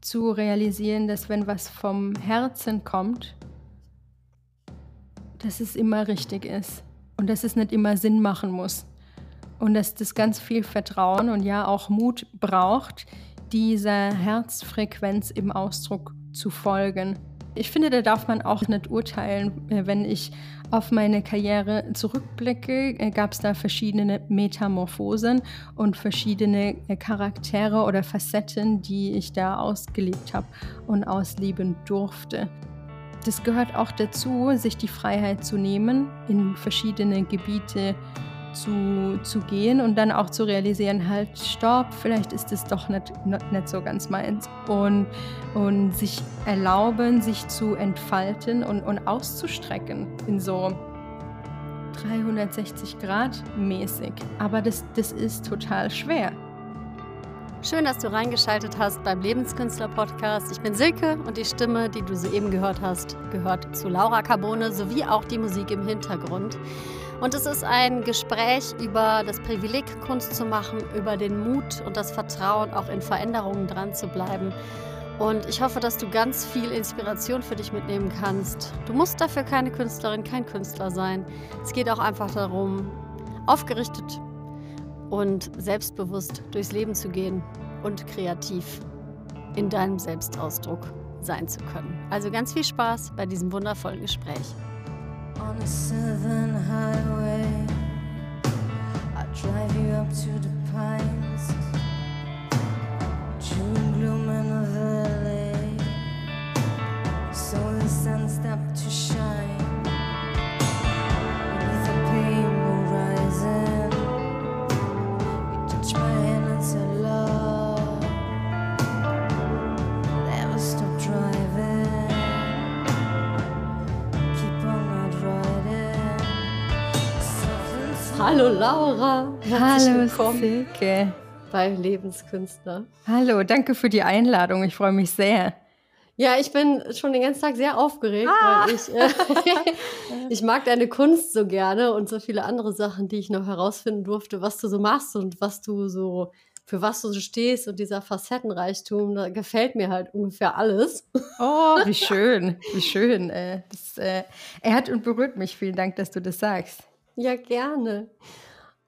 zu realisieren, dass wenn was vom Herzen kommt, dass es immer richtig ist und dass es nicht immer Sinn machen muss. Und dass das ganz viel Vertrauen und ja auch Mut braucht, dieser Herzfrequenz im Ausdruck zu folgen. Ich finde, da darf man auch nicht urteilen. Äh, wenn ich auf meine Karriere zurückblicke, äh, gab es da verschiedene Metamorphosen und verschiedene äh, Charaktere oder Facetten, die ich da ausgelebt habe und ausleben durfte. Das gehört auch dazu, sich die Freiheit zu nehmen, in verschiedene Gebiete zu, zu gehen und dann auch zu realisieren, halt, stopp, vielleicht ist es doch nicht, nicht, so ganz meins. Und, und sich erlauben, sich zu entfalten und, und auszustrecken in so 360 Grad mäßig. Aber das, das ist total schwer. Schön, dass du reingeschaltet hast beim Lebenskünstler-Podcast. Ich bin Silke und die Stimme, die du soeben gehört hast, gehört zu Laura Carbone sowie auch die Musik im Hintergrund. Und es ist ein Gespräch über das Privileg, Kunst zu machen, über den Mut und das Vertrauen, auch in Veränderungen dran zu bleiben. Und ich hoffe, dass du ganz viel Inspiration für dich mitnehmen kannst. Du musst dafür keine Künstlerin, kein Künstler sein. Es geht auch einfach darum, aufgerichtet und selbstbewusst durchs Leben zu gehen und kreativ in deinem Selbstausdruck sein zu können. Also ganz viel Spaß bei diesem wundervollen Gespräch. On a southern highway, I drive you up to the pines. June gloom in the valley, so the sun stopped to shine. Hallo Laura, herzlich Hallo willkommen Silke. bei Lebenskünstler. Hallo, danke für die Einladung. Ich freue mich sehr. Ja, ich bin schon den ganzen Tag sehr aufgeregt, Ah. weil ich, äh, ich mag deine Kunst so gerne und so viele andere Sachen, die ich noch herausfinden durfte, was du so machst und was du so, für was du so stehst und dieser Facettenreichtum, da gefällt mir halt ungefähr alles. Oh, wie schön, wie schön. Äh, das äh, ehrt und berührt mich. Vielen Dank, dass du das sagst. Ja, gerne.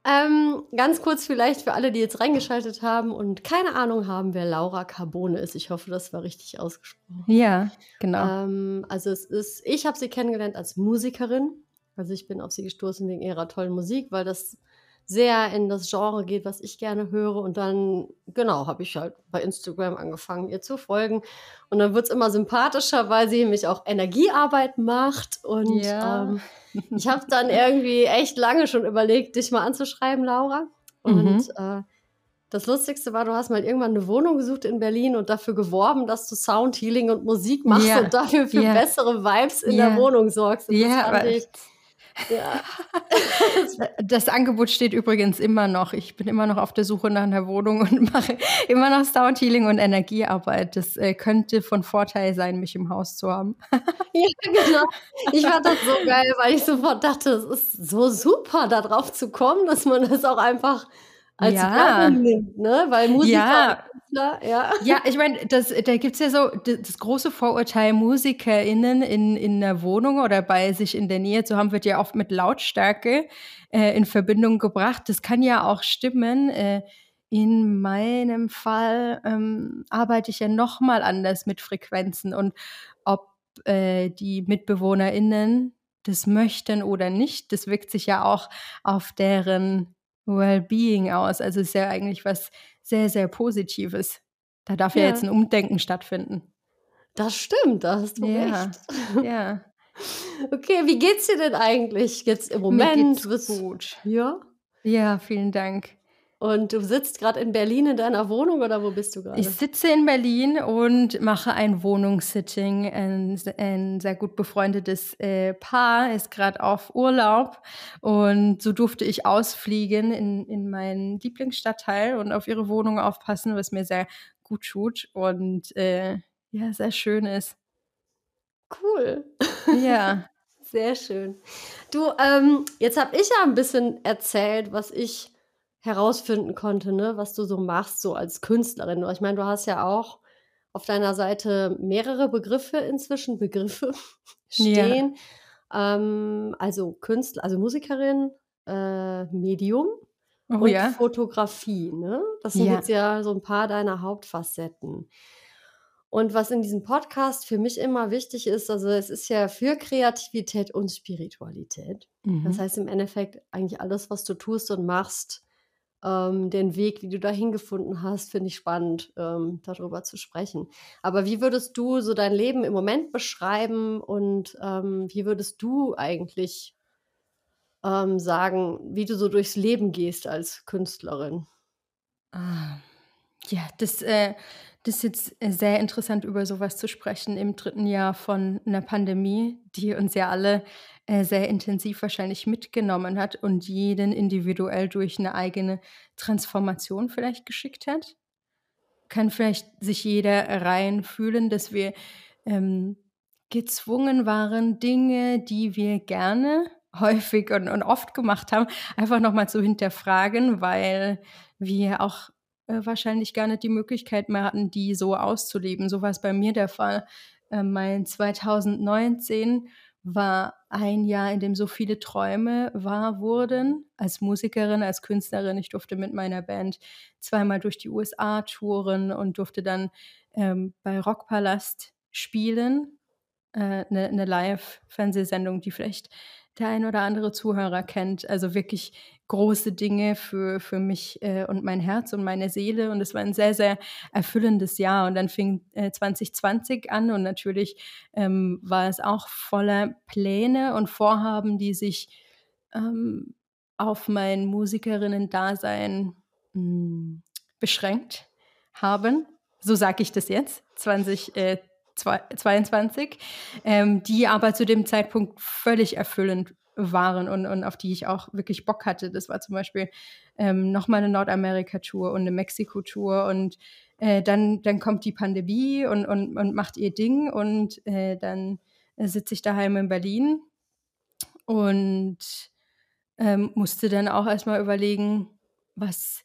Ähm, ganz kurz vielleicht für alle, die jetzt reingeschaltet haben und keine Ahnung haben, wer Laura Carbone ist. Ich hoffe, das war richtig ausgesprochen. Ja, genau. Ähm, also es ist, ich habe sie kennengelernt als Musikerin. Also ich bin auf sie gestoßen wegen ihrer tollen Musik, weil das sehr in das Genre geht, was ich gerne höre. Und dann, genau, habe ich halt bei Instagram angefangen, ihr zu folgen. Und dann wird es immer sympathischer, weil sie nämlich auch Energiearbeit macht. Und Ja. ähm, ich habe dann irgendwie echt lange schon überlegt, dich mal anzuschreiben, Laura. Und äh, das Lustigste war, du hast mal irgendwann eine Wohnung gesucht in Berlin und dafür geworben, dass du Soundhealing und Musik machst Ja, und dafür für ja. bessere Vibes in Ja. der Wohnung sorgst. Und Ja, das fand aber ich, ja. das Angebot steht übrigens immer noch. Ich bin immer noch auf der Suche nach einer Wohnung und mache immer noch Soundhealing und Energiearbeit. Das äh, könnte von Vorteil sein, mich im Haus zu haben. ja, genau. Ich fand das so geil, weil ich sofort dachte, es ist so super, da drauf zu kommen, dass man das auch einfach als Ja. Werbung nimmt, ne? Weil Musiker Ja. ja. Ja, ich meine, das, da gibt es ja so das, das große Vorurteil, MusikerInnen in, in einer Wohnung oder bei sich in der Nähe zu haben, wird ja oft mit Lautstärke äh, in Verbindung gebracht. Das kann ja auch stimmen. Äh, in meinem Fall ähm, arbeite ich ja nochmal anders mit Frequenzen und ob äh, die MitbewohnerInnen das möchten oder nicht, das wirkt sich ja auch auf deren Wellbeing aus. Also ist ja eigentlich was sehr, sehr Positives. Da darf ja, Ja. jetzt ein Umdenken stattfinden. Das stimmt, da hast du Ja. recht. Ja, Okay, wie geht's dir denn eigentlich jetzt im mir Moment? geht's Du bist- gut. Ja. Ja, vielen Dank. Und du sitzt gerade in Berlin in deiner Wohnung oder wo bist du gerade? Ich sitze in Berlin und mache ein Wohnungssitting. Ein, ein sehr gut befreundetes äh, Paar ist gerade auf Urlaub und so durfte ich ausfliegen in, in meinen Lieblingsstadtteil und auf ihre Wohnung aufpassen, was mir sehr gut tut und äh, ja, sehr schön ist. Cool. Ja, Sehr schön. Du, ähm, jetzt habe ich ja ein bisschen erzählt, was ich herausfinden konnte, ne, was du so machst, so als Künstlerin. Ich meine, du hast ja auch auf deiner Seite mehrere Begriffe inzwischen, Begriffe stehen. Ja. Ähm, also Künstler, also Musikerin, äh, Medium oh, und ja. Fotografie. Ne? Das sind ja. jetzt ja so ein paar deiner Hauptfacetten. Und was in diesem Podcast für mich immer wichtig ist, also es ist ja für Kreativität und Spiritualität. Mhm. Das heißt im Endeffekt eigentlich alles, was du tust und machst, ähm, den Weg, wie du dahin gefunden hast, finde ich spannend, ähm, darüber zu sprechen. Aber wie würdest du so dein Leben im Moment beschreiben und ähm, wie würdest du eigentlich ähm, sagen, wie du so durchs Leben gehst als Künstlerin? Ah, ja, das äh, das ist jetzt äh, sehr interessant, über sowas zu sprechen im dritten Jahr von einer Pandemie, die uns ja alle äh, sehr intensiv wahrscheinlich mitgenommen hat und jeden individuell durch eine eigene Transformation vielleicht geschickt hat. Kann vielleicht sich jeder reinfühlen, dass wir ähm, gezwungen waren, Dinge, die wir gerne häufig und, und oft gemacht haben, einfach nochmal zu hinterfragen, weil wir auch äh, wahrscheinlich gar nicht die Möglichkeit mehr hatten, die so auszuleben. So war es bei mir der Fall. Äh, mein 2019 war ein Jahr, in dem so viele Träume wahr wurden. Als Musikerin, als Künstlerin. Ich durfte mit meiner Band zweimal durch die USA touren und durfte dann ähm, bei Rockpalast spielen. Eine äh, ne Live-Fernsehsendung, die vielleicht der ein oder andere Zuhörer kennt. Also wirklich große Dinge für, für mich äh, und mein Herz und meine Seele. Und es war ein sehr, sehr erfüllendes Jahr. Und dann fing äh, 2020 an und natürlich ähm, war es auch voller Pläne und Vorhaben, die sich ähm, auf mein Musikerinnen-Dasein hm, beschränkt haben. So sage ich das jetzt, 2020. Äh, 22, ähm, die aber zu dem Zeitpunkt völlig erfüllend waren und, und auf die ich auch wirklich Bock hatte. Das war zum Beispiel ähm, nochmal eine Nordamerika-Tour und eine Mexiko-Tour und äh, dann, dann kommt die Pandemie und, und, und macht ihr Ding und äh, dann sitze ich daheim in Berlin und ähm, musste dann auch erstmal überlegen, was,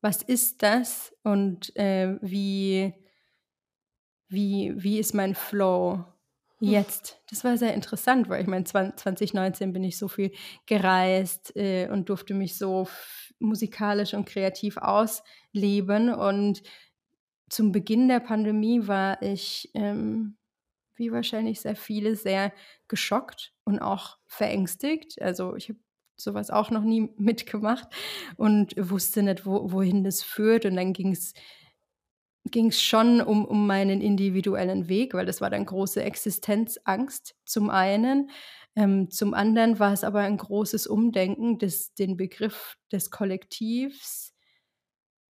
was ist das und äh, wie wie, wie ist mein Flow jetzt? Das war sehr interessant, weil ich meine, 2019 bin ich so viel gereist äh, und durfte mich so musikalisch und kreativ ausleben. Und zum Beginn der Pandemie war ich, ähm, wie wahrscheinlich sehr viele, sehr geschockt und auch verängstigt. Also ich habe sowas auch noch nie mitgemacht und wusste nicht, wo, wohin das führt. Und dann ging es ging es schon um, um meinen individuellen Weg, weil das war dann große Existenzangst zum einen. Ähm, zum anderen war es aber ein großes Umdenken, das den Begriff des Kollektivs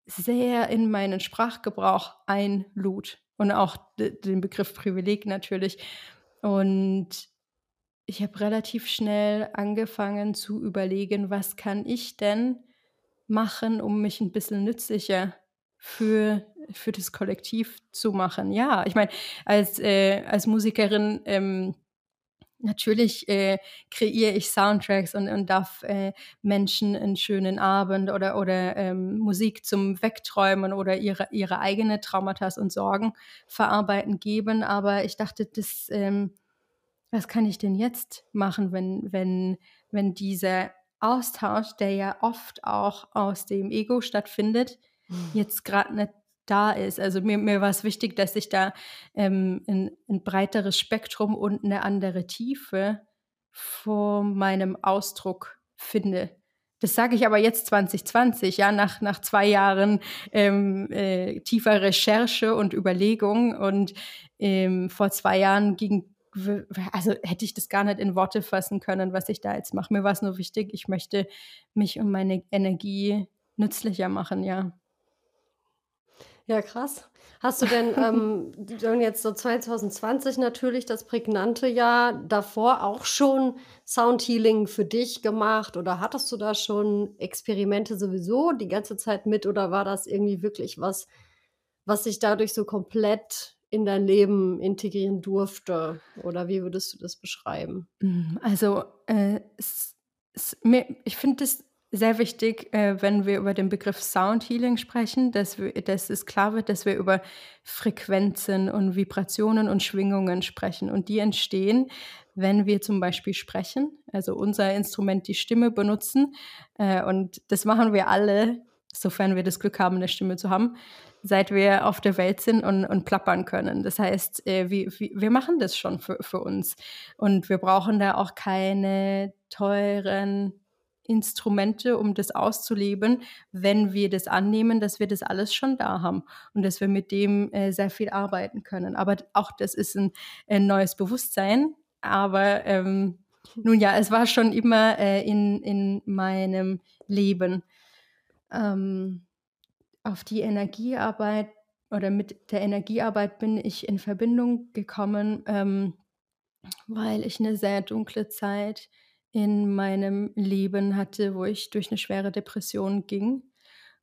sehr in meinen Sprachgebrauch einlud und auch den Begriff Privileg natürlich. Und ich habe relativ schnell angefangen zu überlegen, was kann ich denn machen, um mich ein bisschen nützlicher für, für das Kollektiv zu machen. Ja, ich meine, als, äh, als Musikerin ähm, natürlich äh, kreiere ich Soundtracks und, und darf äh, Menschen einen schönen Abend oder, oder ähm, Musik zum Wegträumen oder ihre, ihre eigene Traumata und Sorgen verarbeiten geben. Aber ich dachte, das, ähm, was kann ich denn jetzt machen, wenn, wenn, wenn dieser Austausch, der ja oft auch aus dem Ego stattfindet, jetzt gerade nicht da ist. Also mir, mir war es wichtig, dass ich da ähm, ein, ein, breiteres Spektrum und eine andere Tiefe vor meinem Ausdruck finde. Das sage ich aber jetzt 2020, ja, nach, nach zwei Jahren ähm, äh, tiefer Recherche und Überlegung. Und ähm, vor zwei Jahren ging, also hätte ich das gar nicht in Worte fassen können, was ich da jetzt mache. Mir war es nur wichtig, ich möchte mich um meine Energie nützlicher machen, ja. Ja, krass. Hast du denn ähm, jetzt so 2020 natürlich das prägnante Jahr davor auch schon Soundhealing für dich gemacht oder hattest du da schon Experimente sowieso die ganze Zeit mit oder war das irgendwie wirklich was, was sich dadurch so komplett in dein Leben integrieren durfte? Oder wie würdest du das beschreiben? Mm, also, äh, es, es, ich finde das sehr wichtig, äh, wenn wir über den Begriff Sound Healing sprechen, dass, wir, dass es klar wird, dass wir über Frequenzen und Vibrationen und Schwingungen sprechen. Und die entstehen, wenn wir zum Beispiel sprechen, also unser Instrument, die Stimme benutzen. Äh, und das machen wir alle, sofern wir das Glück haben, eine Stimme zu haben, seit wir auf der Welt sind und, und plappern können. Das heißt, äh, wir, wir machen das schon für, für uns. Und wir brauchen da auch keine teuren Instrumente, um das auszuleben, wenn wir das annehmen, dass wir das alles schon da haben und dass wir mit dem äh, sehr viel arbeiten können. Aber auch das ist ein, ein neues Bewusstsein. Aber ähm, nun ja, es war schon immer äh, in, in meinem Leben. Ähm, auf die Energiearbeit oder mit der Energiearbeit bin ich in Verbindung gekommen, ähm, weil ich eine sehr dunkle Zeit in meinem Leben hatte, wo ich durch eine schwere Depression ging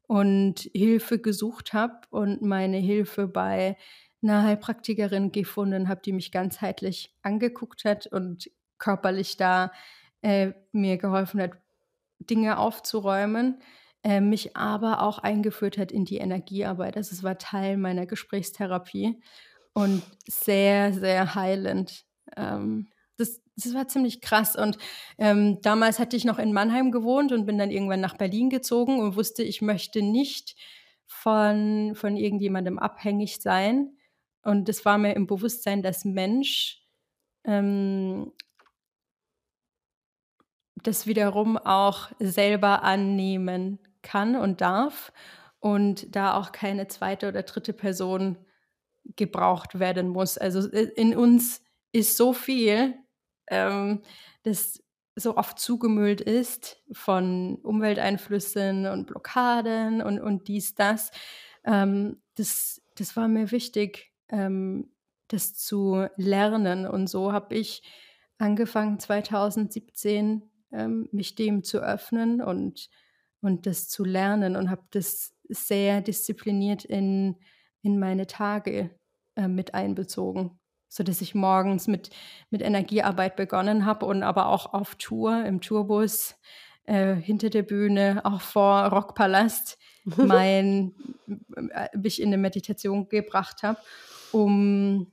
und Hilfe gesucht habe und meine Hilfe bei einer Heilpraktikerin gefunden habe, die mich ganzheitlich angeguckt hat und körperlich da äh, mir geholfen hat, Dinge aufzuräumen, äh, mich aber auch eingeführt hat in die Energiearbeit. Also es war Teil meiner Gesprächstherapie und sehr, sehr heilend. Ähm, das, das war ziemlich krass. Und ähm, damals hatte ich noch in Mannheim gewohnt und bin dann irgendwann nach Berlin gezogen und wusste, ich möchte nicht von, von irgendjemandem abhängig sein. Und das war mir im Bewusstsein, dass Mensch ähm, das wiederum auch selber annehmen kann und darf und da auch keine zweite oder dritte Person gebraucht werden muss. Also äh, in uns ist so viel, ähm, das so oft zugemüllt ist von Umwelteinflüssen und Blockaden und, und dies, das. Ähm, das. Das war mir wichtig, ähm, das zu lernen. Und so habe ich angefangen 2017, ähm, mich dem zu öffnen und, und das zu lernen und habe das sehr diszipliniert in, in meine Tage äh, mit einbezogen so dass ich morgens mit, mit Energiearbeit begonnen habe und aber auch auf Tour, im Tourbus, äh, hinter der Bühne, auch vor Rockpalast, mein, äh, mich in eine Meditation gebracht habe, um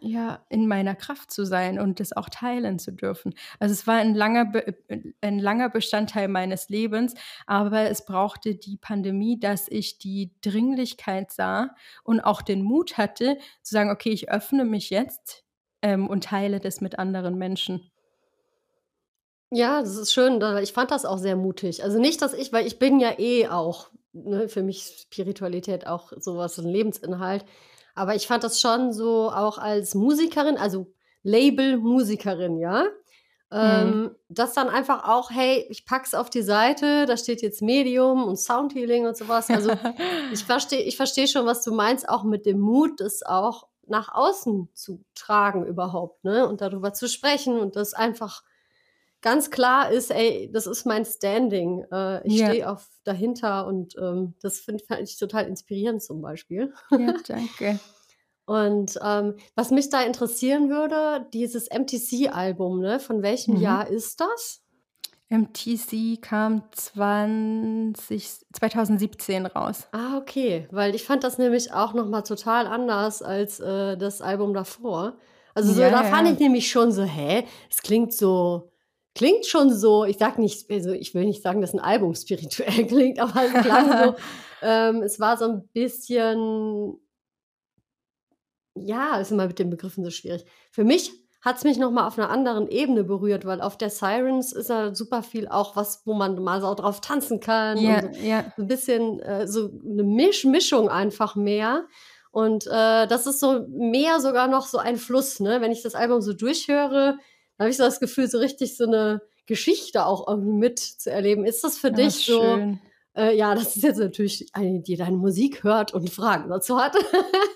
ja, in meiner Kraft zu sein und das auch teilen zu dürfen. Also es war ein langer, ein langer Bestandteil meines Lebens, aber es brauchte die Pandemie, dass ich die Dringlichkeit sah und auch den Mut hatte, zu sagen, okay, ich öffne mich jetzt ähm, und teile das mit anderen Menschen. Ja, das ist schön. Ich fand das auch sehr mutig. Also nicht, dass ich, weil ich bin ja eh auch, ne, für mich Spiritualität auch sowas, ein Lebensinhalt. Aber ich fand das schon so auch als Musikerin, also Label-Musikerin, ja. Ähm, mhm. das dann einfach auch, hey, ich pack's auf die Seite, da steht jetzt Medium und Soundhealing und sowas. Also ich verstehe ich versteh schon, was du meinst, auch mit dem Mut, das auch nach außen zu tragen überhaupt, ne? Und darüber zu sprechen und das einfach ganz klar ist, ey, das ist mein Standing. Äh, ich ja. stehe auf dahinter und ähm, das finde ich total inspirierend zum Beispiel. Ja, danke. und ähm, was mich da interessieren würde, dieses MTC-Album, ne? Von welchem mhm. Jahr ist das? MTC kam 20, 2017 raus. Ah, okay. Weil ich fand das nämlich auch nochmal total anders als äh, das Album davor. Also so, ja, da fand ich nämlich schon so, hä, es klingt so klingt schon so, ich sag nicht, also ich will nicht sagen, dass ein Album spirituell klingt, aber es klang so, ähm, es war so ein bisschen, ja, ist immer mit den Begriffen so schwierig. Für mich hat es mich nochmal auf einer anderen Ebene berührt, weil auf der Sirens ist ja super viel auch was, wo man mal so drauf tanzen kann. Ja, so, ja. so ein bisschen äh, so eine Misch Mischung einfach mehr. Und äh, das ist so mehr sogar noch so ein Fluss, ne? Wenn ich das Album so durchhöre, da habe ich so das Gefühl, so richtig so eine Geschichte auch irgendwie mitzuerleben. Ist das für ja, dich so? Schön. Äh, ja, das ist jetzt natürlich eine, die deine Musik hört und Fragen dazu hat.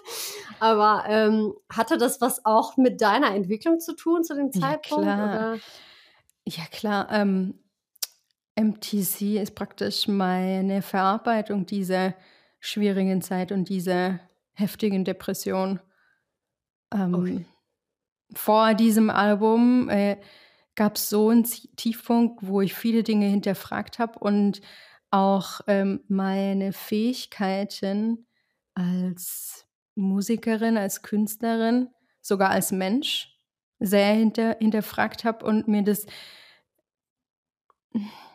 Aber ähm, hatte das was auch mit deiner Entwicklung zu tun zu dem Zeitpunkt? Ja, klar. Ja, klar. Ähm, MTC ist praktisch meine Verarbeitung dieser schwierigen Zeit und dieser heftigen Depression. Ähm, okay vor diesem Album äh, gab es so einen Tiefpunkt, wo ich viele Dinge hinterfragt habe und auch ähm, meine Fähigkeiten als Musikerin, als Künstlerin, sogar als Mensch sehr hinter, hinterfragt habe und mir das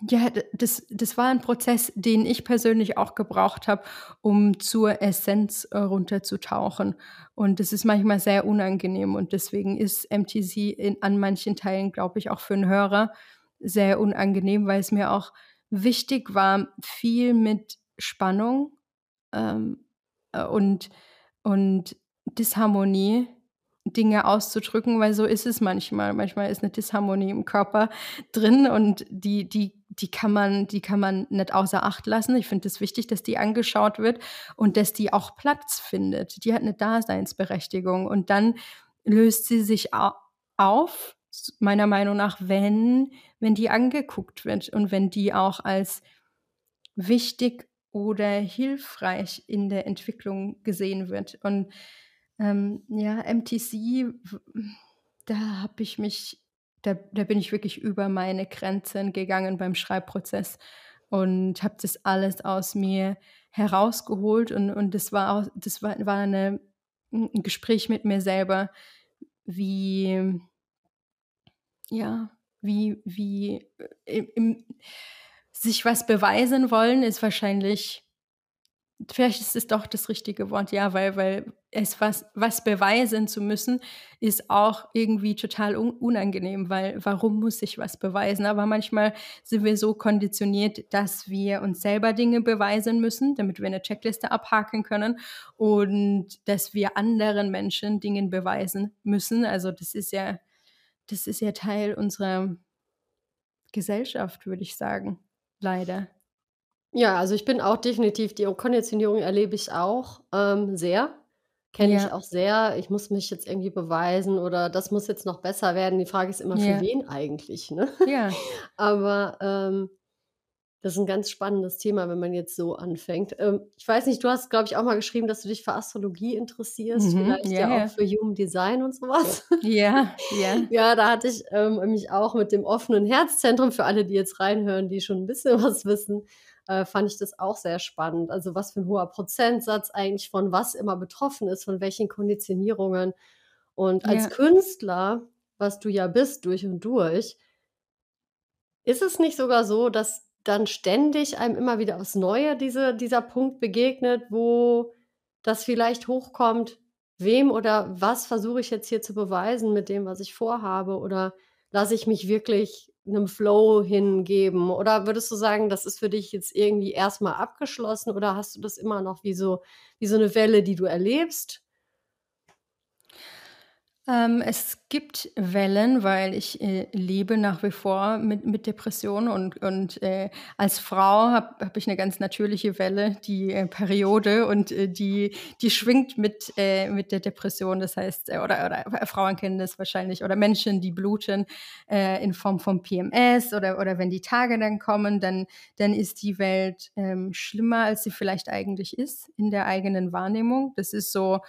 ja, das, das war ein Prozess, den ich persönlich auch gebraucht habe, um zur Essenz äh, runterzutauchen. Und das ist manchmal sehr unangenehm und deswegen ist MTC in, an manchen Teilen, glaube ich, auch für einen Hörer sehr unangenehm, weil es mir auch wichtig war, viel mit Spannung ähm, äh, und, und Disharmonie Dinge auszudrücken, weil so ist es manchmal. Manchmal ist eine Disharmonie im Körper drin und die, die, die kann man, die kann man nicht außer Acht lassen. Ich finde es das wichtig, dass die angeschaut wird und dass die auch Platz findet. Die hat eine Daseinsberechtigung und dann löst sie sich auf, meiner Meinung nach, wenn, wenn die angeguckt wird und wenn die auch als wichtig oder hilfreich in der Entwicklung gesehen wird. Und ähm, ja, MTC, da habe ich mich, da, da bin ich wirklich über meine Grenzen gegangen beim Schreibprozess und habe das alles aus mir herausgeholt und, und das war auch, das war, war eine, ein Gespräch mit mir selber, wie ja, wie, wie äh, im, im, sich was beweisen wollen, ist wahrscheinlich vielleicht ist es doch das richtige Wort, ja, weil, weil es was, was beweisen zu müssen, ist auch irgendwie total un unangenehm, weil warum muss ich was beweisen? Aber manchmal sind wir so konditioniert, dass wir uns selber Dinge beweisen müssen, damit wir eine Checkliste abhaken können und dass wir anderen Menschen Dinge beweisen müssen. Also das ist ja, das ist ja Teil unserer Gesellschaft, würde ich sagen. Leider. Ja, also ich bin auch definitiv die Konditionierung erlebe ich auch, ähm, sehr. Kenne ich auch sehr. Ich muss mich jetzt irgendwie beweisen oder das muss jetzt noch besser werden. Die Frage ist immer, für wen eigentlich, ne? Ja. Aber, ähm, das ist ein ganz spannendes Thema, wenn man jetzt so anfängt. Ähm, ich weiß nicht, du hast, glaube ich, auch mal geschrieben, dass du dich für Astrologie interessierst, Mhm. vielleicht ja, ja auch für Human Design und sowas. Ja, ja. Ja, da hatte ich, ähm, mich auch mit dem offenen Herzzentrum für alle, die jetzt reinhören, die schon ein bisschen was wissen äh, fand ich das auch sehr spannend. Also was für ein hoher Prozentsatz eigentlich von was immer betroffen ist, von welchen Konditionierungen. Und als ja. Künstler, was du ja bist durch und durch, ist es nicht sogar so, dass dann ständig einem immer wieder aufs Neue diese, dieser Punkt begegnet, wo das vielleicht hochkommt, wem oder was versuche ich jetzt hier zu beweisen mit dem, was ich vorhabe? Oder lasse ich mich wirklich einem Flow hingeben? Oder würdest du sagen, das ist für dich jetzt irgendwie erstmal abgeschlossen oder hast du das immer noch wie so, wie so eine Welle, die du erlebst? Ähm, es gibt Wellen, weil ich äh, lebe nach wie vor mit, mit Depressionen und, und äh, als Frau habe hab ich eine ganz natürliche Welle, die äh, Periode und äh, die, die schwingt mit, äh, mit der Depression. Das heißt, äh, oder, oder Frauen kennen das wahrscheinlich oder Menschen, die bluten in Form von PMS oder, oder wenn die Tage dann kommen, dann, dann ist die Welt ähm, schlimmer, als sie vielleicht eigentlich ist in der eigenen Wahrnehmung. Das ist so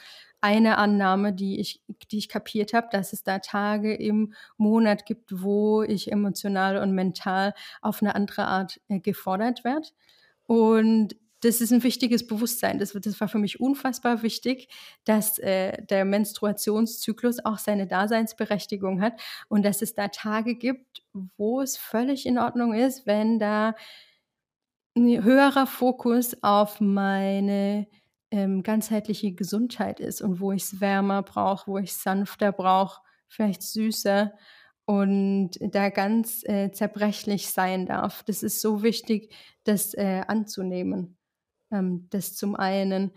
eine Annahme, die ich, die ich kapiert habe, dass es da Tage im Monat gibt, wo ich emotional und mental auf eine andere Art äh, gefordert werde. Und das ist ein wichtiges Bewusstsein. Das, das war für mich unfassbar wichtig, dass äh, der Menstruationszyklus auch seine Daseinsberechtigung hat und dass es da Tage gibt, wo es völlig in Ordnung ist, wenn da ein höherer Fokus auf meine ähm, ganzheitliche Gesundheit ist und wo ich es wärmer brauche, wo ich es sanfter brauche, vielleicht süßer und da ganz äh, zerbrechlich sein darf. Das ist so wichtig, das äh, anzunehmen. Ähm, das zum einen.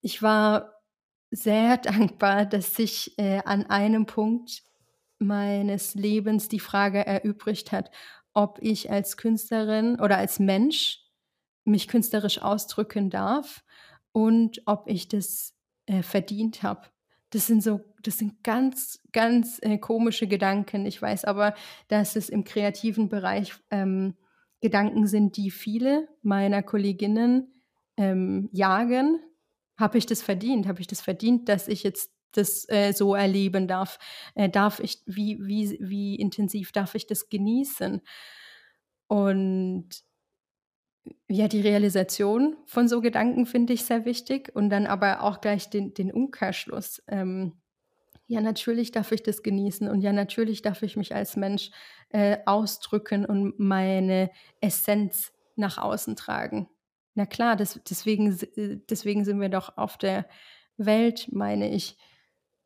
Ich war sehr dankbar, dass sich äh, an einem Punkt meines Lebens die Frage erübrigt hat, ob ich als Künstlerin oder als Mensch mich künstlerisch ausdrücken darf und ob ich das äh, verdient habe. Das sind so, das sind ganz, ganz äh, komische Gedanken. Ich weiß aber, dass es im kreativen Bereich ähm, Gedanken sind, die viele meiner Kolleginnen ähm, jagen. Habe ich das verdient? Habe ich das verdient, dass ich jetzt das äh, so erleben darf? Äh, darf ich, wie, wie, wie intensiv darf ich das genießen? Und ja, die Realisation von so Gedanken finde ich sehr wichtig und dann aber auch gleich den, den Umkehrschluss. Ähm, ja, natürlich darf ich das genießen und ja, natürlich darf ich mich als Mensch äh, ausdrücken und meine Essenz nach außen tragen. Na klar, das, deswegen, äh, deswegen sind wir doch auf der Welt, meine ich.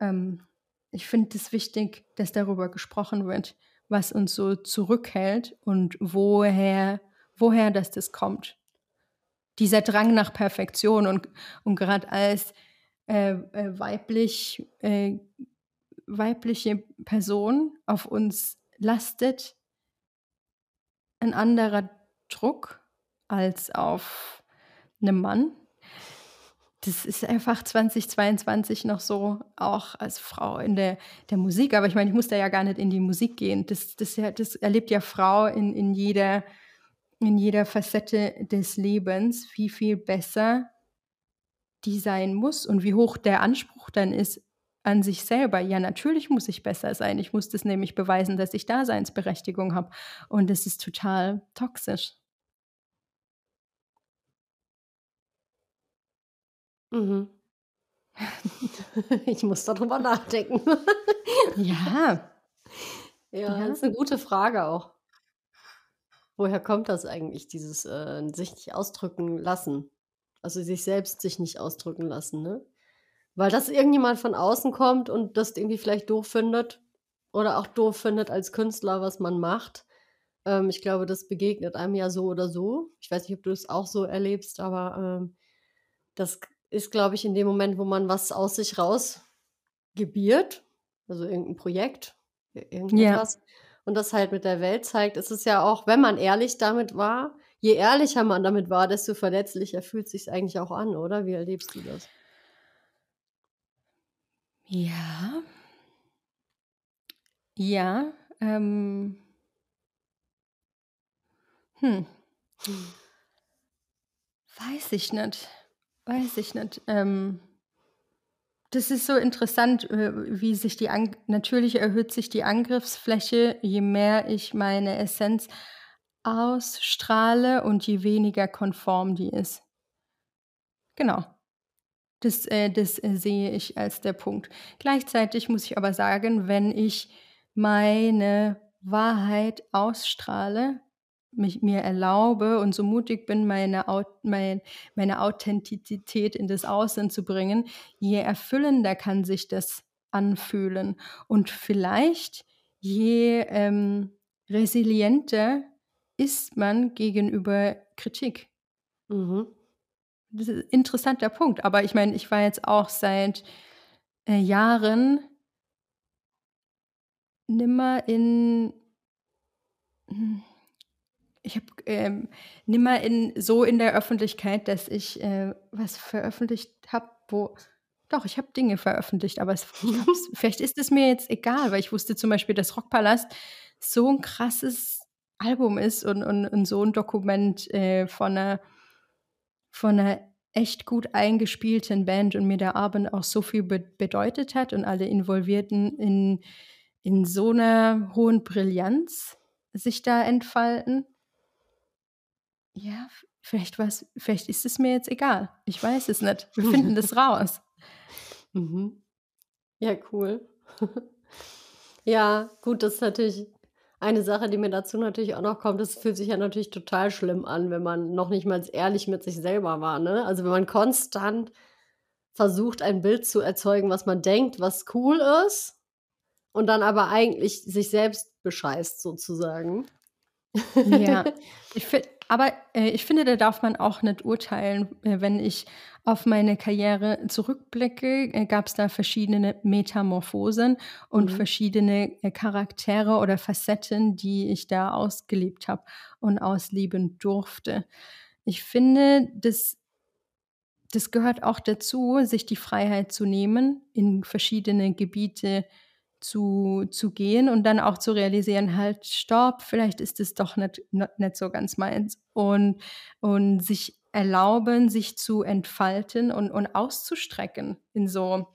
Ähm, ich finde es wichtig, dass darüber gesprochen wird, was uns so zurückhält und woher, woher das, das kommt. Dieser Drang nach Perfektion und, und gerade als äh, äh, weiblich, äh, weibliche Person auf uns lastet ein anderer Druck als auf einem Mann. Das ist einfach 2022 noch so, auch als Frau in der, der Musik. Aber ich meine, ich muss da ja gar nicht in die Musik gehen. Das, das, das erlebt ja Frau in, in, jeder, in jeder Facette des Lebens, wie viel besser die sein muss und wie hoch der Anspruch dann ist an sich selber. Ja, natürlich muss ich besser sein. Ich muss das nämlich beweisen, dass ich Daseinsberechtigung habe. Und das ist total toxisch. Mhm. Ich muss darüber nachdenken. Ja. Ja, das ist eine gute Frage auch. Woher kommt das eigentlich, dieses, äh, sich nicht ausdrücken lassen? Also, sich selbst sich nicht ausdrücken lassen, ne? Weil das irgendjemand von außen kommt und das irgendwie vielleicht doof findet oder auch doof findet als Künstler, was man macht. Ähm, ich glaube, das begegnet einem ja so oder so. Ich weiß nicht, ob du es auch so erlebst, aber, ähm, das ist, glaube ich, in dem Moment, wo man was aus sich raus gebiert, also irgendein Projekt, irgendetwas, ja. Und das halt mit der Welt zeigt, ist es ja auch, wenn man ehrlich damit war, je ehrlicher man damit war, desto verletzlicher fühlt es sich eigentlich auch an, oder? Wie erlebst du das? Ja. Ja, ähm. Hm. hm. Weiß ich nicht. Weiß ich nicht. Ähm, das ist so interessant, äh, wie sich die An natürlich erhöht sich die Angriffsfläche, je mehr ich meine Essenz ausstrahle und je weniger konform die ist. Genau. Das, äh, das äh, sehe ich als der Punkt. Gleichzeitig muss ich aber sagen, wenn ich meine Wahrheit ausstrahle, mich mir erlaube und so mutig bin, meine, mein, meine Authentizität in das Außen zu bringen, je erfüllender kann sich das anfühlen. Und vielleicht je ähm, resilienter ist man gegenüber Kritik. Mhm. Das ist ein interessanter Punkt. Aber ich meine, ich war jetzt auch seit äh, Jahren nimmer in hm, ich habe ähm, nimmer in, so in der Öffentlichkeit, dass ich äh, was veröffentlicht habe, wo. Doch, ich habe Dinge veröffentlicht, aber es, vielleicht ist es mir jetzt egal, weil ich wusste zum Beispiel, dass Rockpalast so ein krasses Album ist und, und, und so ein Dokument äh, von, einer, von einer echt gut eingespielten Band und mir der Abend auch so viel be bedeutet hat und alle Involvierten in, in so einer hohen Brillanz sich da entfalten. Ja, vielleicht was, vielleicht ist es mir jetzt egal. Ich weiß es nicht. Wir finden das raus. Mhm. Ja, cool. ja, gut, das ist natürlich eine Sache, die mir dazu natürlich auch noch kommt. Das fühlt sich ja natürlich total schlimm an, wenn man noch nicht mal ehrlich mit sich selber war. Ne? Also wenn man konstant versucht, ein Bild zu erzeugen, was man denkt, was cool ist, und dann aber eigentlich sich selbst bescheißt sozusagen. Ja, ich finde aber äh, ich finde, da darf man auch nicht urteilen. Äh, wenn ich auf meine Karriere zurückblicke, äh, gab es da verschiedene Metamorphosen und mhm. verschiedene äh, Charaktere oder Facetten, die ich da ausgelebt habe und ausleben durfte. Ich finde, das, das gehört auch dazu, sich die Freiheit zu nehmen, in verschiedene Gebiete zu zu, zu gehen und dann auch zu realisieren, halt, stopp, vielleicht ist es doch nicht, nicht so ganz meins. Und, und sich erlauben, sich zu entfalten und, und auszustrecken in so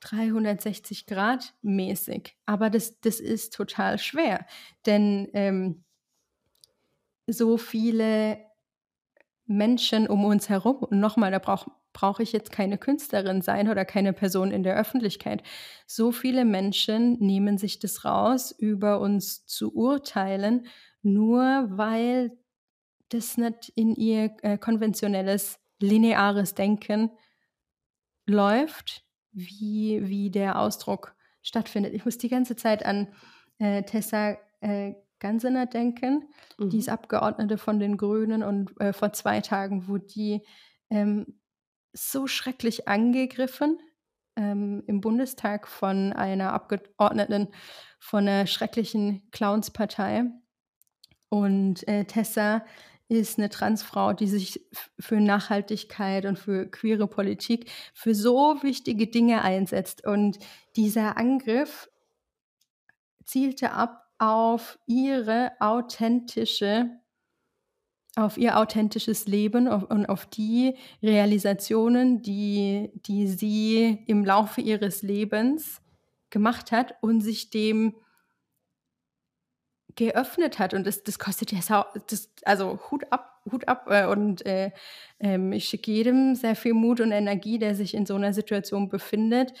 360 Grad mäßig. Aber das, das ist total schwer, denn ähm, so viele Menschen um uns herum, und nochmal, da brauche brauche ich jetzt keine Künstlerin sein oder keine Person in der Öffentlichkeit. So viele Menschen nehmen sich das raus, über uns zu urteilen, nur weil das nicht in ihr äh, konventionelles, lineares Denken läuft, wie, wie der Ausdruck stattfindet. Ich muss die ganze Zeit an äh, Tessa äh, Gansener denken. Mhm. Die ist Abgeordnete von den Grünen und äh, vor zwei Tagen wurde die ähm, so schrecklich angegriffen ähm, im Bundestag von einer Abgeordneten von einer schrecklichen Clownspartei. Und äh, Tessa ist eine Transfrau, die sich für Nachhaltigkeit und für queere Politik, für so wichtige Dinge einsetzt. Und dieser Angriff zielte ab auf ihre authentische, auf ihr authentisches Leben und auf die Realisationen, die, die sie im Laufe ihres Lebens gemacht hat und sich dem geöffnet hat. Und das, das kostet ja, das, also Hut ab, Hut ab. Äh, und äh, ähm, ich schicke jedem sehr viel Mut und Energie, der sich in so einer Situation befindet,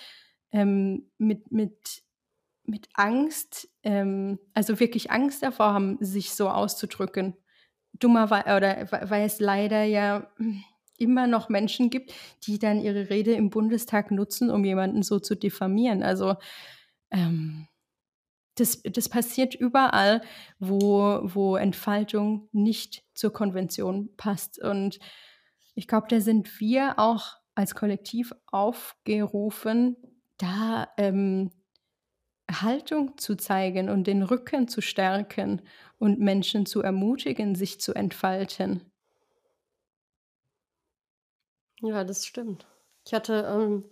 ähm, mit, mit, mit Angst, ähm, also wirklich Angst davor haben, sich so auszudrücken. Dummerweise, oder weil es leider ja immer noch Menschen gibt, die dann ihre Rede im Bundestag nutzen, um jemanden so zu diffamieren. Also ähm, das, das passiert überall, wo, wo Entfaltung nicht zur Konvention passt. Und ich glaube, da sind wir auch als Kollektiv aufgerufen, da ähm, Haltung zu zeigen und den Rücken zu stärken und Menschen zu ermutigen, sich zu entfalten. Ja, das stimmt. Ich hatte ähm,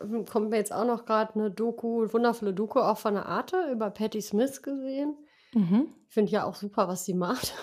ähm, kommt mir jetzt auch noch gerade eine Doku, wundervolle Doku auch von der Arte über Patti Smith gesehen. Mhm. Ich finde ja auch super, was sie macht.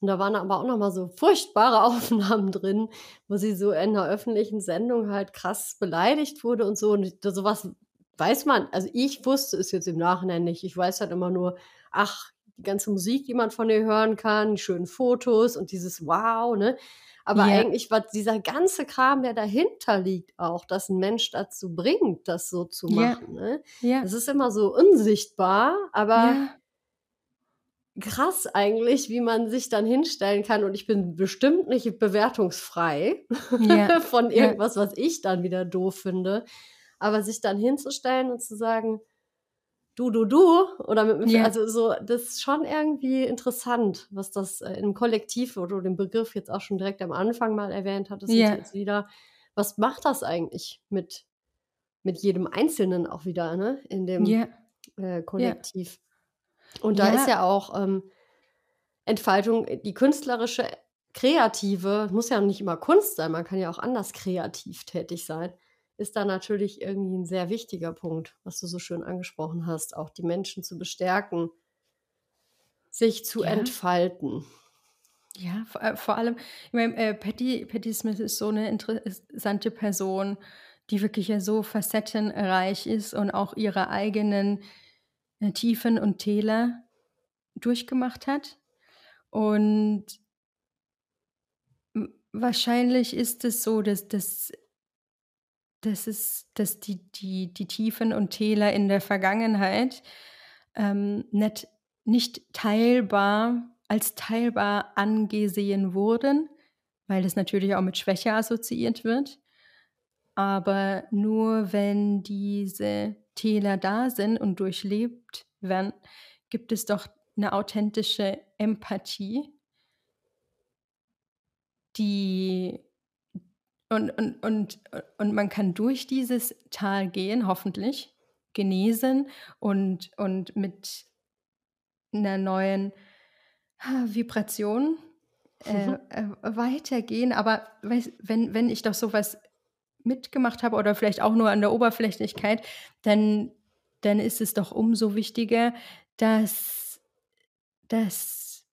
Und da waren aber auch noch mal so furchtbare Aufnahmen drin, wo sie so in einer öffentlichen Sendung halt krass beleidigt wurde und so. Und sowas weiß man, also ich wusste es jetzt im Nachhinein nicht. Ich weiß halt immer nur, ach, die ganze Musik, die man von ihr hören kann, die schönen Fotos und dieses Wow, ne? Aber ja. eigentlich war dieser ganze Kram, der dahinter liegt, auch, dass ein Mensch dazu bringt, das so zu machen. Ja. Ne? Ja. Das ist immer so unsichtbar, aber ja. krass eigentlich, wie man sich dann hinstellen kann. Und ich bin bestimmt nicht bewertungsfrei von irgendwas, was ich dann wieder doof finde. Aber sich dann hinzustellen und zu sagen, du, du, du oder mit ja. also so, das ist schon irgendwie interessant, was das äh, im Kollektiv, wo du den Begriff jetzt auch schon direkt am Anfang mal erwähnt hattest, ja. jetzt wieder, was macht das eigentlich mit, mit jedem Einzelnen auch wieder, ne, in dem ja. äh, Kollektiv? Und da ist ja auch ähm, Entfaltung, die künstlerische, kreative, muss ja nicht immer Kunst sein, man kann ja auch anders kreativ tätig sein ist da natürlich irgendwie ein sehr wichtiger Punkt, was du so schön angesprochen hast, auch die Menschen zu bestärken, sich zu ja. entfalten. Ja, vor, äh, vor allem, ich meine, äh, Patty, Patty Smith ist so eine interessante Person, die wirklich ja so facettenreich ist und auch ihre eigenen äh, Tiefen und Täler durchgemacht hat. Und wahrscheinlich ist es so, dass, dass das ist, dass die, die, die Tiefen und Täler in der Vergangenheit ähm, nicht, nicht teilbar, als teilbar angesehen wurden, weil das natürlich auch mit Schwäche assoziiert wird. Aber nur wenn diese Täler da sind und durchlebt werden, gibt es doch eine authentische Empathie, die und, und, und, und man kann durch dieses Tal gehen, hoffentlich, genesen und, und mit einer neuen Vibration äh, mhm. äh, weitergehen. Aber wenn, wenn ich doch sowas mitgemacht habe oder vielleicht auch nur an der Oberflächlichkeit, dann, dann ist es doch umso wichtiger, dass, dass,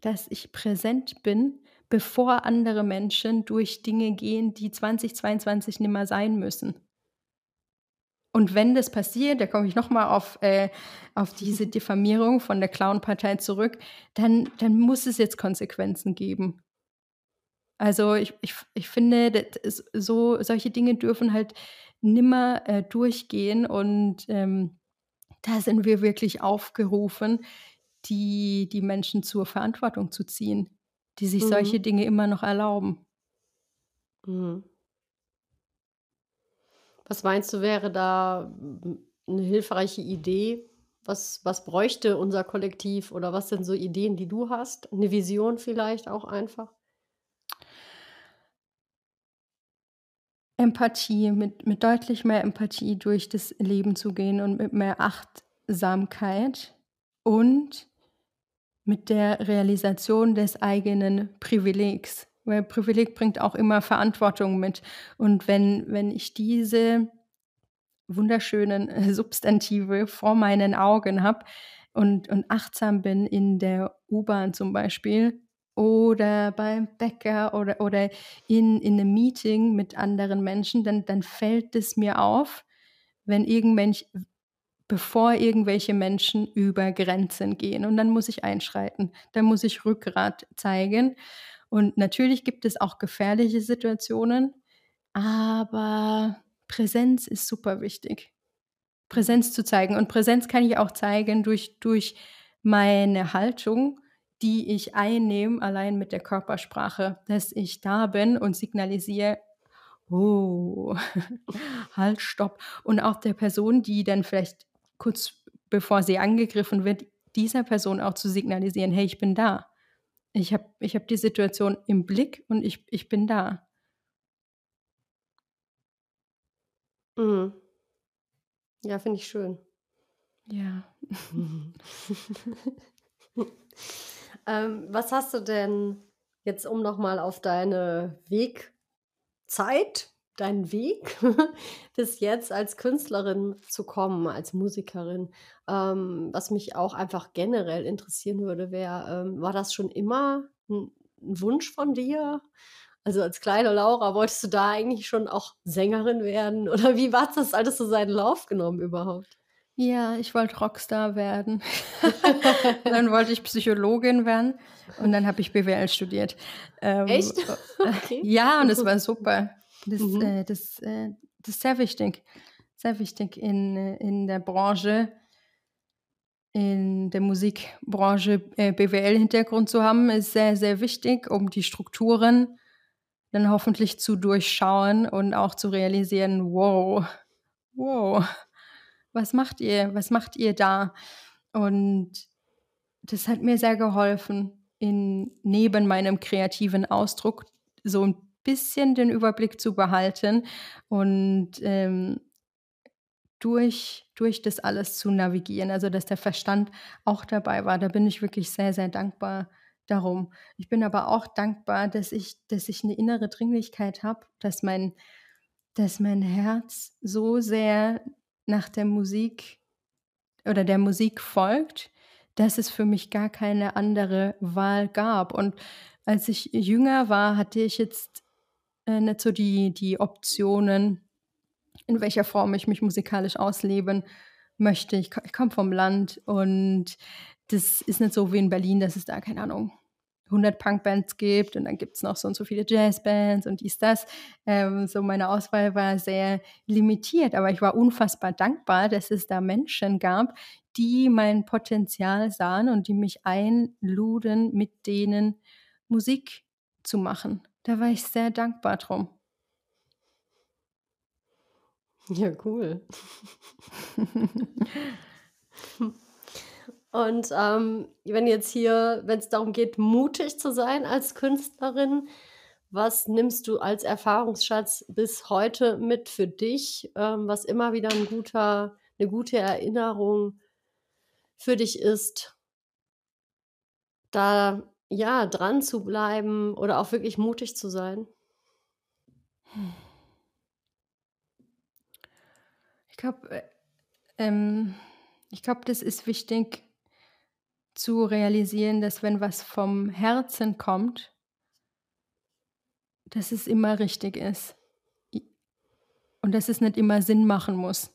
dass ich präsent bin bevor andere Menschen durch Dinge gehen, die 2022 nicht mehr sein müssen. Und wenn das passiert, da komme ich nochmal auf, äh, auf diese Diffamierung von der Clown-Partei zurück, dann, dann muss es jetzt Konsequenzen geben. Also ich, ich, ich finde, so, solche Dinge dürfen halt nimmer äh, durchgehen und ähm, da sind wir wirklich aufgerufen, die, die Menschen zur Verantwortung zu ziehen, die sich mhm. solche Dinge immer noch erlauben. Mhm. Was meinst du, wäre da eine hilfreiche Idee? Was, was bräuchte unser Kollektiv oder was sind so Ideen, die du hast? Eine Vision vielleicht auch einfach? Empathie, mit, mit deutlich mehr Empathie durch das Leben zu gehen und mit mehr Achtsamkeit und mit der Realisation des eigenen Privilegs. Weil Privileg bringt auch immer Verantwortung mit. Und wenn, wenn ich diese wunderschönen Substantive vor meinen Augen habe und, und achtsam bin in der U-Bahn zum Beispiel, oder beim Bäcker oder, oder in, in einem Meeting mit anderen Menschen, dann, dann fällt es mir auf, wenn irgendwelche, bevor irgendwelche Menschen über Grenzen gehen. Und dann muss ich einschreiten, dann muss ich Rückgrat zeigen. Und natürlich gibt es auch gefährliche Situationen, aber Präsenz ist super wichtig. Präsenz zu zeigen. Und Präsenz kann ich auch zeigen durch, durch meine Haltung die ich einnehme, allein mit der Körpersprache, dass ich da bin und signalisiere, oh, halt, stopp. Und auch der Person, die dann vielleicht kurz bevor sie angegriffen wird, dieser Person auch zu signalisieren, hey, ich bin da. Ich habe ich hab die Situation im Blick und ich, ich bin da. Mhm. Ja, finde ich schön. Ja. Ähm, was hast du denn jetzt, um nochmal auf deine Wegzeit, deinen Weg bis jetzt als Künstlerin zu kommen, als Musikerin? Ähm, was mich auch einfach generell interessieren würde, wäre, ähm, war das schon immer ein, ein Wunsch von dir? Also als kleine Laura, wolltest du da eigentlich schon auch Sängerin werden? Oder wie war das alles so seinen Lauf genommen überhaupt? Ja, ich wollte Rockstar werden. dann wollte ich Psychologin werden und dann habe ich BWL studiert. Ähm, Echt? Okay. Ja, und es war super. Das, mhm. äh, das, äh, das ist sehr wichtig. Sehr wichtig in, in der Branche, in der Musikbranche äh, BWL-Hintergrund zu haben, ist sehr, sehr wichtig, um die Strukturen dann hoffentlich zu durchschauen und auch zu realisieren, wow, wow was macht ihr, was macht ihr da? Und das hat mir sehr geholfen, in, neben meinem kreativen Ausdruck so ein bisschen den Überblick zu behalten und ähm, durch, durch das alles zu navigieren. Also, dass der Verstand auch dabei war. Da bin ich wirklich sehr, sehr dankbar darum. Ich bin aber auch dankbar, dass ich, dass ich eine innere Dringlichkeit habe, dass mein, dass mein Herz so sehr nach der Musik oder der Musik folgt, dass es für mich gar keine andere Wahl gab. Und als ich jünger war, hatte ich jetzt äh, nicht so die, die Optionen, in welcher Form ich mich musikalisch ausleben möchte. Ich, ich komme vom Land und das ist nicht so wie in Berlin, dass es da, keine Ahnung, 100 Punkbands gibt und dann gibt es noch so und so viele Jazzbands und dies, das. Ähm, so meine Auswahl war sehr limitiert, aber ich war unfassbar dankbar, dass es da Menschen gab, die mein Potenzial sahen und die mich einluden, mit denen Musik zu machen. Da war ich sehr dankbar drum. Ja, cool. Und ähm, wenn jetzt hier, wenn es darum geht, mutig zu sein als Künstlerin, was nimmst du als Erfahrungsschatz bis heute mit für dich, ähm, was immer wieder ein guter, eine gute Erinnerung für dich ist, da ja dran zu bleiben oder auch wirklich mutig zu sein? Ich glaube, äh, ähm, ich glaube, das ist wichtig, zu realisieren, dass wenn was vom Herzen kommt, dass es immer richtig ist. Und dass es nicht immer Sinn machen muss.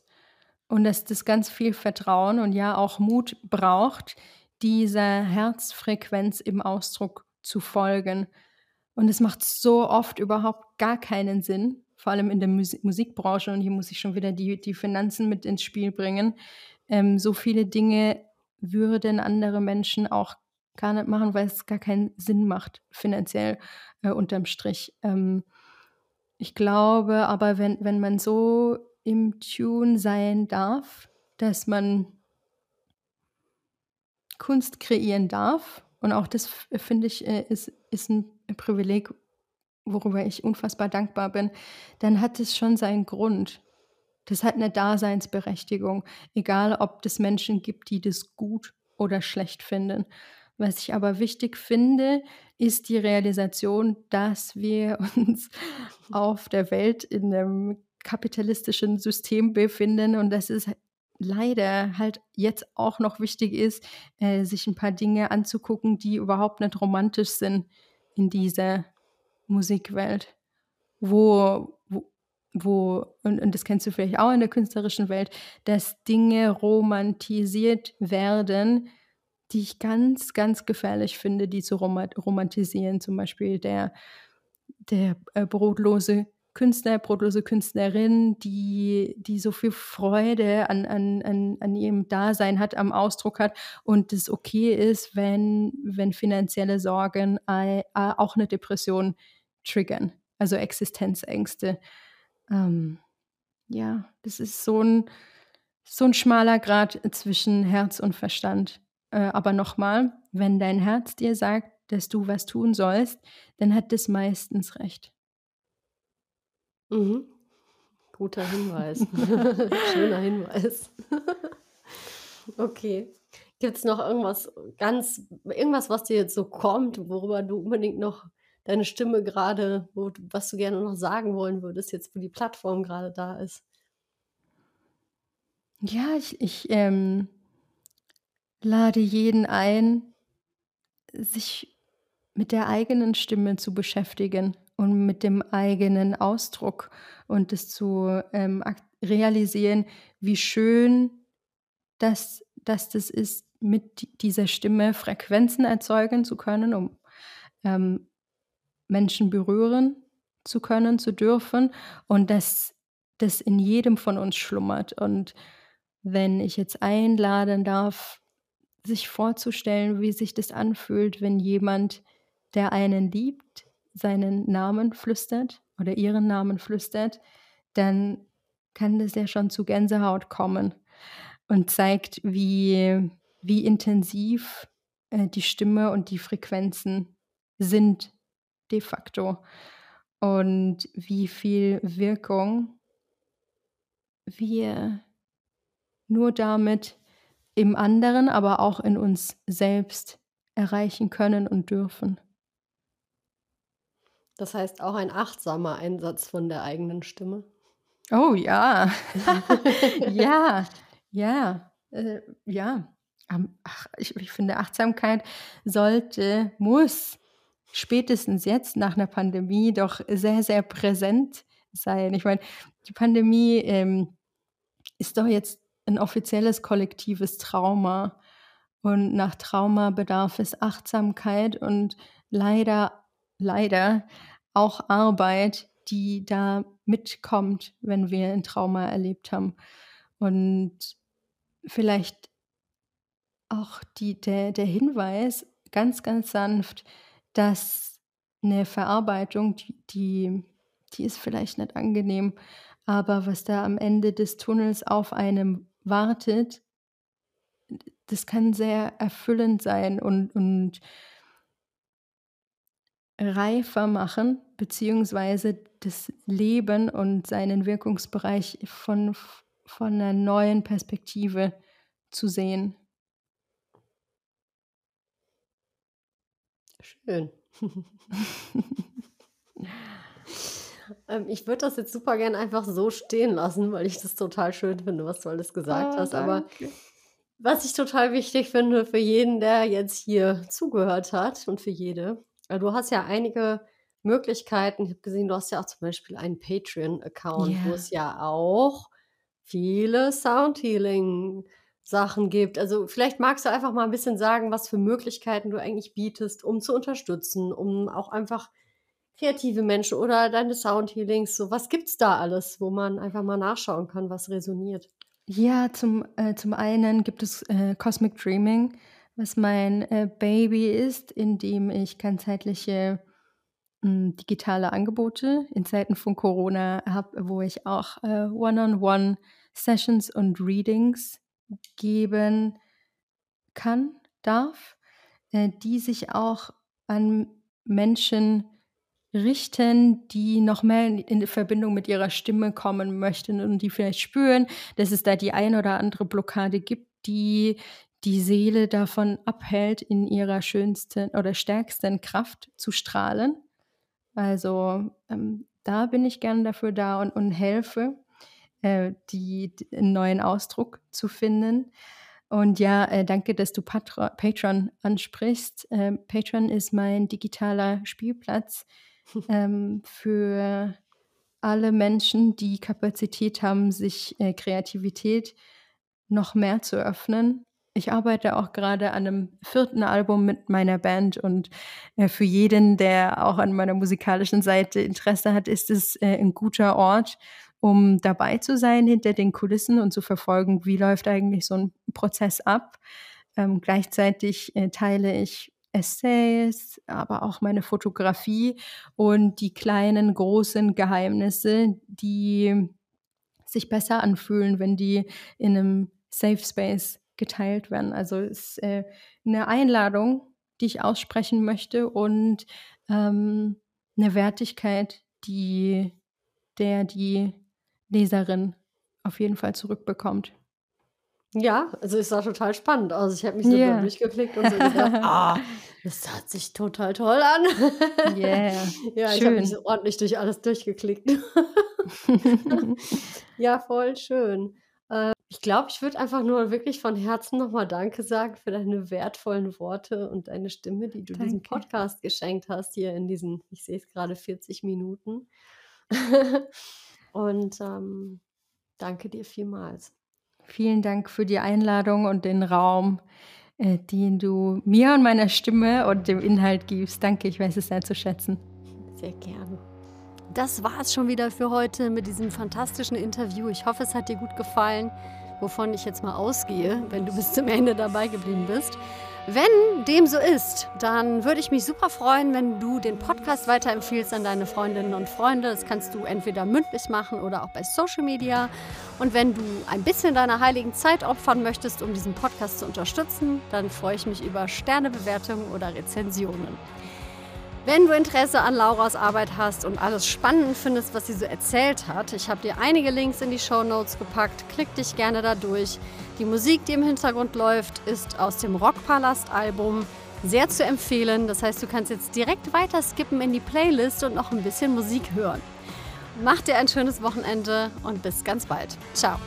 und dass das ganz viel Vertrauen und ja auch Mut braucht, dieser Herzfrequenz im Ausdruck zu folgen. Und es macht so oft überhaupt gar keinen Sinn, vor allem in der Musik Musikbranche. Und hier muss ich schon wieder die, die Finanzen mit ins Spiel bringen. Ähm, so viele Dinge würden andere Menschen auch gar nicht machen, weil es gar keinen Sinn macht, finanziell äh, unterm Strich. Ähm, ich glaube aber, wenn, wenn man so im Tune sein darf, dass man Kunst kreieren darf, und auch das finde ich äh, ist, ist ein Privileg, worüber ich unfassbar dankbar bin, dann hat es schon seinen Grund. Das hat eine Daseinsberechtigung, egal ob es Menschen gibt, die das gut oder schlecht finden. Was ich aber wichtig finde, ist die Realisation, dass wir uns auf der Welt in einem kapitalistischen System befinden und dass es leider halt jetzt auch noch wichtig ist, äh, sich ein paar Dinge anzugucken, die überhaupt nicht romantisch sind in dieser Musikwelt, wo, wo, wo und, und das kennst du vielleicht auch in der künstlerischen Welt, dass Dinge romantisiert werden, die ich ganz, ganz gefährlich finde, die zu romantisieren. Zum Beispiel der, der äh, brotlose Künstler, brotlose Künstlerin, die, die so viel Freude an, an, an, an ihrem Dasein hat, am Ausdruck hat und es okay ist, wenn, wenn finanzielle Sorgen äh, auch eine Depression triggern, also Existenzängste. Ähm, ja, das ist so ein, so ein schmaler Grad zwischen Herz und Verstand. Äh, aber nochmal, wenn dein Herz dir sagt, dass du was tun sollst, dann hat das meistens recht. Mhm. Guter Hinweis. Schöner Hinweis. okay. Gibt es noch irgendwas ganz, irgendwas, was dir jetzt so kommt, worüber du unbedingt noch deine Stimme gerade, was du gerne noch sagen wollen würdest, jetzt wo die Plattform gerade da ist? Ja, ich, ich ähm, lade jeden ein, sich mit der eigenen Stimme zu beschäftigen und mit dem eigenen Ausdruck und das zu ähm, realisieren, wie schön das, dass das ist, mit dieser Stimme Frequenzen erzeugen zu können, um ähm, Menschen berühren zu können, zu dürfen und dass das in jedem von uns schlummert. Und wenn ich jetzt einladen darf, sich vorzustellen, wie sich das anfühlt, wenn jemand, der einen liebt, seinen Namen flüstert oder ihren Namen flüstert, dann kann das ja schon zu Gänsehaut kommen und zeigt, wie, wie intensiv äh, die Stimme und die Frequenzen sind de facto und wie viel Wirkung wir nur damit im anderen, aber auch in uns selbst erreichen können und dürfen. Das heißt auch ein achtsamer Einsatz von der eigenen Stimme. Oh ja. ja, ja, äh, ja. ach, ich, ich finde, Achtsamkeit sollte, muss spätestens jetzt nach einer Pandemie doch sehr, sehr präsent sein. Ich meine, die Pandemie ähm, ist doch jetzt ein offizielles kollektives Trauma. Und nach Trauma bedarf es Achtsamkeit und leider, leider auch Arbeit, die da mitkommt, wenn wir ein Trauma erlebt haben. Und vielleicht auch die, der, der Hinweis, ganz, ganz sanft, dass eine Verarbeitung, die, die, die ist vielleicht nicht angenehm, aber was da am Ende des Tunnels auf einem wartet, das kann sehr erfüllend sein und, und reifer machen, beziehungsweise das Leben und seinen Wirkungsbereich von, von einer neuen Perspektive zu sehen. Schön. ähm, ich würde das jetzt super gern einfach so stehen lassen, weil ich das total schön finde, was du alles gesagt oh, hast. Danke. Aber was ich total wichtig finde für jeden, der jetzt hier zugehört hat und für jede, du hast ja einige Möglichkeiten. Ich habe gesehen, du hast ja auch zum Beispiel einen Patreon-Account, wo es ja auch viele Soundhealing-Sachen gibt. Also vielleicht magst du einfach mal ein bisschen sagen, was für Möglichkeiten du eigentlich bietest, um zu unterstützen, um auch einfach kreative Menschen oder deine Soundhealings, so was gibt's da alles, wo man einfach mal nachschauen kann, was resoniert? Ja, zum, äh, zum einen gibt es äh, Cosmic Dreaming, was mein äh, Baby ist, in dem ich ganzheitliche hm, digitale Angebote in Zeiten von Corona habe, wo ich auch äh, One-on-One-Sessions und Readings geben kann, darf, äh, die sich auch an Menschen richten, die noch mehr in, in Verbindung mit ihrer Stimme kommen möchten und die vielleicht spüren, dass es da die eine oder andere Blockade gibt, die die Seele davon abhält, in ihrer schönsten oder stärksten Kraft zu strahlen. Also ähm, da bin ich gern dafür da und, und helfe, äh, die, die, einen neuen Ausdruck zu finden. Und ja, äh, danke, dass du Patro Patreon ansprichst. Ähm, Patreon ist mein digitaler Spielplatz ähm, für alle Menschen, die Kapazität haben, sich äh, Kreativität noch mehr zu öffnen ich arbeite auch gerade an einem vierten Album mit meiner Band und äh, für jeden, der auch an meiner musikalischen Seite Interesse hat, ist es äh, ein guter Ort, um dabei zu sein hinter den Kulissen und zu verfolgen, wie läuft eigentlich so ein Prozess ab. Ähm, gleichzeitig äh, teile ich Essays, aber auch meine Fotografie und die kleinen, großen Geheimnisse, die sich besser anfühlen, wenn die in einem Safe Space geteilt werden. Also es ist äh, eine Einladung, die ich aussprechen möchte und ähm, eine Wertigkeit, die der die Leserin auf jeden Fall zurückbekommt. Ja, also es sah total spannend aus. Ich habe mich so yeah. durchgeklickt und so gedacht, ah, das hört sich total toll an. Yeah. ja, ich habe mich so ordentlich durch alles durchgeklickt. ja, voll schön. Ich glaube, ich würde einfach nur wirklich von Herzen nochmal Danke sagen für deine wertvollen Worte und deine Stimme, die du Danke. diesem Podcast geschenkt hast, hier in diesen, ich sehe es gerade, 40 Minuten. und ähm, danke dir vielmals. Vielen Dank für die Einladung und den Raum, äh, den du mir und meiner Stimme und dem Inhalt gibst. Danke, ich weiß es sehr zu schätzen. Sehr gerne. Das war es schon wieder für heute mit diesem fantastischen Interview. Ich hoffe, es hat dir gut gefallen wovon ich jetzt mal ausgehe, wenn du bis zum Ende dabei geblieben bist. Wenn dem so ist, dann würde ich mich super freuen, wenn du den Podcast weiterempfiehlst an deine Freundinnen und Freunde. Das kannst du entweder mündlich machen oder auch bei Social Media. Und wenn du ein bisschen deiner heiligen Zeit opfern möchtest, um diesen Podcast zu unterstützen, dann freue ich mich über Sternebewertungen oder Rezensionen. Wenn du Interesse an Lauras Arbeit hast und alles spannend findest, was sie so erzählt hat, ich habe dir einige Links in die Show Notes gepackt. Klick dich gerne da durch. Die Musik, die im Hintergrund läuft, ist aus dem Rockpalast-Album. Sehr zu empfehlen. Das heißt, du kannst jetzt direkt weiter skippen in die Playlist und noch ein bisschen Musik hören. Mach dir ein schönes Wochenende und bis ganz bald. Ciao.